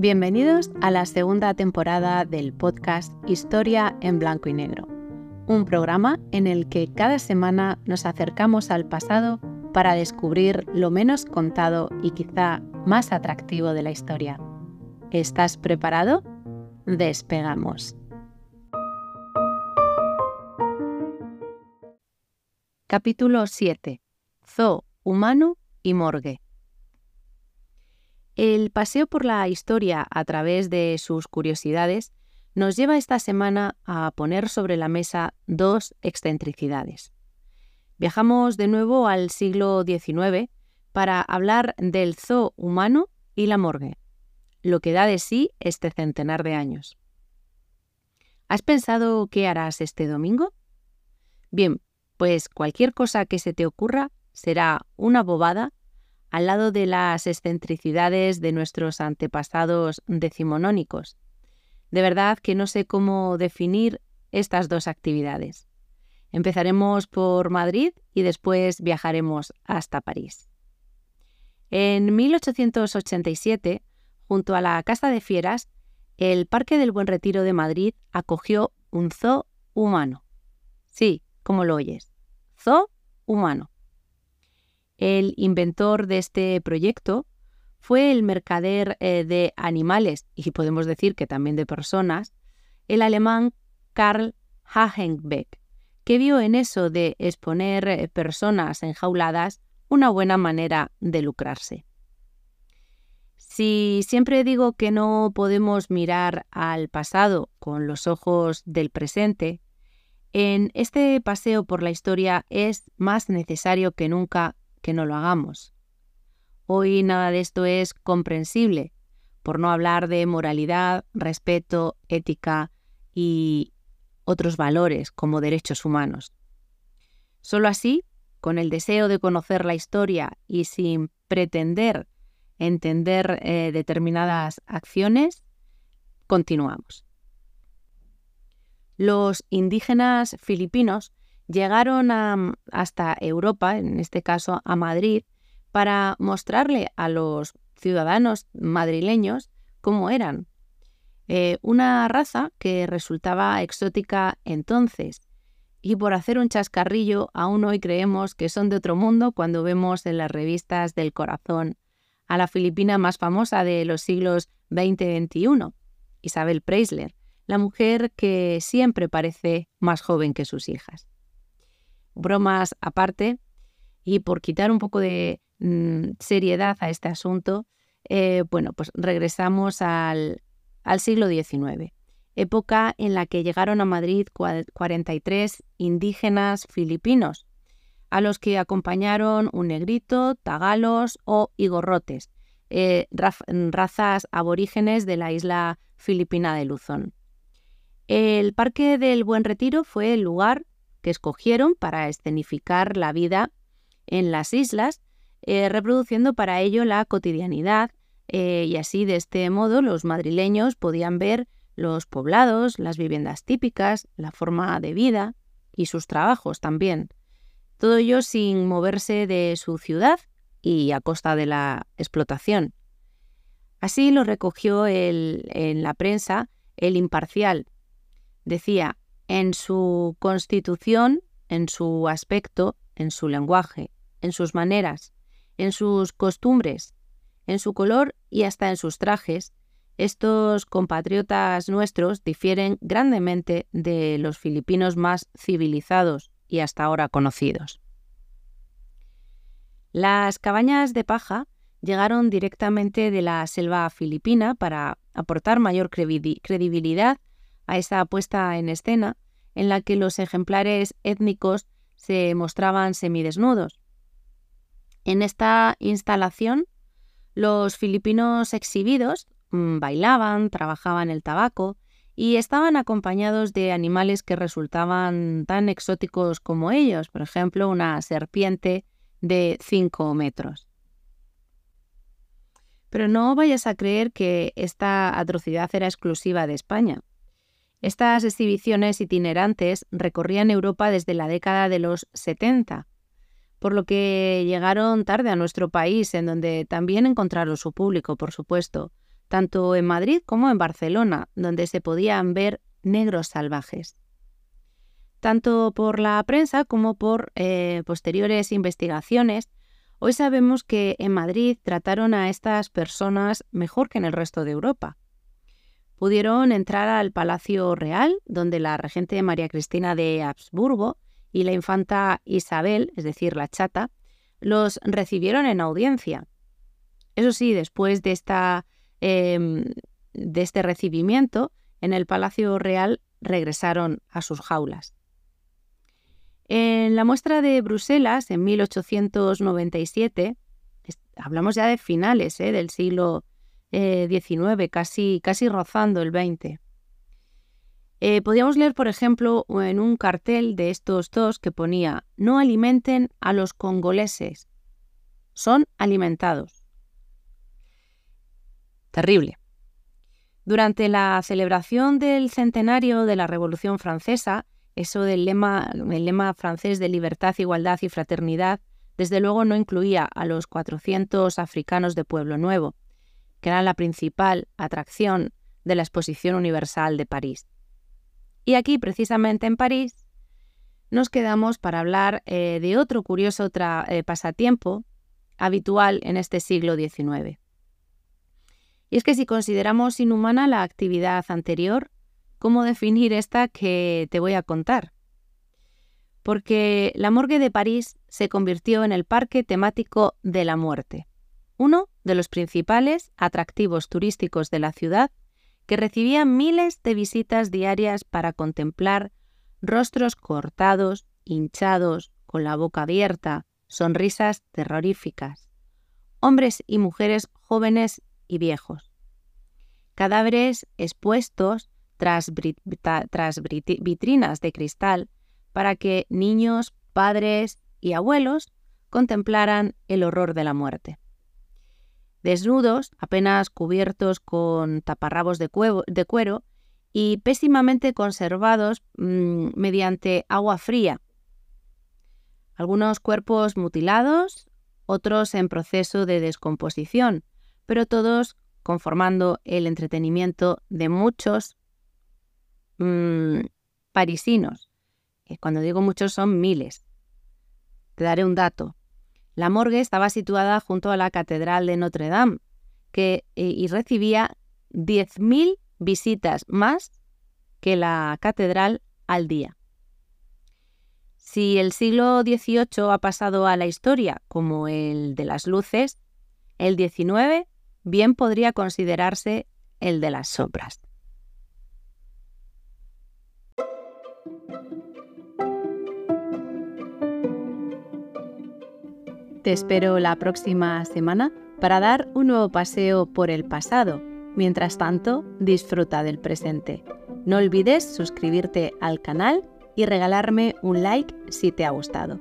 Bienvenidos a la segunda temporada del podcast Historia en Blanco y Negro, un programa en el que cada semana nos acercamos al pasado para descubrir lo menos contado y quizá más atractivo de la historia. ¿Estás preparado? Despegamos. Capítulo 7. Zoo, humano y morgue. El paseo por la historia a través de sus curiosidades nos lleva esta semana a poner sobre la mesa dos excentricidades. Viajamos de nuevo al siglo XIX para hablar del zoo humano y la morgue, lo que da de sí este centenar de años. ¿Has pensado qué harás este domingo? Bien, pues cualquier cosa que se te ocurra será una bobada al lado de las excentricidades de nuestros antepasados decimonónicos. De verdad que no sé cómo definir estas dos actividades. Empezaremos por Madrid y después viajaremos hasta París. En 1887, junto a la Casa de Fieras, el Parque del Buen Retiro de Madrid acogió un zoo humano. Sí, como lo oyes, zoo humano. El inventor de este proyecto fue el mercader eh, de animales, y podemos decir que también de personas, el alemán Karl Hagenbeck, que vio en eso de exponer eh, personas enjauladas una buena manera de lucrarse. Si siempre digo que no podemos mirar al pasado con los ojos del presente, en este paseo por la historia es más necesario que nunca que no lo hagamos. Hoy nada de esto es comprensible, por no hablar de moralidad, respeto, ética y otros valores como derechos humanos. Solo así, con el deseo de conocer la historia y sin pretender entender eh, determinadas acciones, continuamos. Los indígenas filipinos llegaron hasta Europa, en este caso a Madrid, para mostrarle a los ciudadanos madrileños cómo eran. Eh, una raza que resultaba exótica entonces, y por hacer un chascarrillo, aún hoy creemos que son de otro mundo cuando vemos en las revistas del corazón a la filipina más famosa de los siglos XX y XXI, Isabel Preisler, la mujer que siempre parece más joven que sus hijas bromas aparte y por quitar un poco de mm, seriedad a este asunto, eh, bueno, pues regresamos al, al siglo XIX, época en la que llegaron a Madrid 43 indígenas filipinos, a los que acompañaron un negrito, tagalos o igorrotes, eh, razas aborígenes de la isla filipina de Luzón. El Parque del Buen Retiro fue el lugar que escogieron para escenificar la vida en las islas, eh, reproduciendo para ello la cotidianidad eh, y así de este modo los madrileños podían ver los poblados, las viviendas típicas, la forma de vida y sus trabajos también. Todo ello sin moverse de su ciudad y a costa de la explotación. Así lo recogió en la prensa el imparcial. Decía, en su constitución, en su aspecto, en su lenguaje, en sus maneras, en sus costumbres, en su color y hasta en sus trajes, estos compatriotas nuestros difieren grandemente de los filipinos más civilizados y hasta ahora conocidos. Las cabañas de paja llegaron directamente de la selva filipina para aportar mayor credibilidad a esa puesta en escena en la que los ejemplares étnicos se mostraban semidesnudos. En esta instalación, los filipinos exhibidos mm, bailaban, trabajaban el tabaco y estaban acompañados de animales que resultaban tan exóticos como ellos, por ejemplo, una serpiente de 5 metros. Pero no vayas a creer que esta atrocidad era exclusiva de España. Estas exhibiciones itinerantes recorrían Europa desde la década de los 70, por lo que llegaron tarde a nuestro país, en donde también encontraron su público, por supuesto, tanto en Madrid como en Barcelona, donde se podían ver negros salvajes. Tanto por la prensa como por eh, posteriores investigaciones, hoy sabemos que en Madrid trataron a estas personas mejor que en el resto de Europa. Pudieron entrar al Palacio Real, donde la regente María Cristina de Habsburgo y la infanta Isabel, es decir, la chata, los recibieron en audiencia. Eso sí, después de, esta, em, de este recibimiento, en el Palacio Real regresaron a sus jaulas. En la muestra de Bruselas, en 1897, hablamos ya de finales ¿eh? del siglo XIX, eh, casi, casi rozando el XX. Eh, podíamos leer, por ejemplo, en un cartel de estos dos que ponía, no alimenten a los congoleses, son alimentados. Terrible. Durante la celebración del centenario de la Revolución Francesa, eso del lema, el lema francés de libertad, igualdad y fraternidad, desde luego no incluía a los 400 africanos de Pueblo Nuevo, que eran la principal atracción de la Exposición Universal de París. Y aquí, precisamente en París, nos quedamos para hablar eh, de otro curioso eh, pasatiempo habitual en este siglo XIX. Y es que si consideramos inhumana la actividad anterior, cómo definir esta que te voy a contar. Porque la morgue de París se convirtió en el parque temático de la muerte, uno de los principales atractivos turísticos de la ciudad que recibía miles de visitas diarias para contemplar rostros cortados, hinchados, con la boca abierta, sonrisas terroríficas, hombres y mujeres jóvenes y viejos, cadáveres expuestos tras, vitrinas de cristal para que niños, padres y abuelos contemplaran el horror de la muerte. Desnudos, apenas cubiertos con taparrabos de, cuero y pésimamente conservados mm, mediante agua fría. Algunos cuerpos mutilados, otros en proceso de descomposición, pero todos conformando el entretenimiento de muchos Mm, parisinos. Cuando digo muchos son miles. Te daré un dato. La morgue estaba situada junto a la Catedral de Notre Dame que, eh, y recibía 10.000 visitas más que la catedral al día. Si el siglo XVIII ha pasado a la historia como el de las luces, el XIX bien podría considerarse el de las sombras. Te espero la próxima semana para dar un nuevo paseo por el pasado. Mientras tanto, disfruta del presente. No olvides suscribirte al canal y regalarme un like si te ha gustado.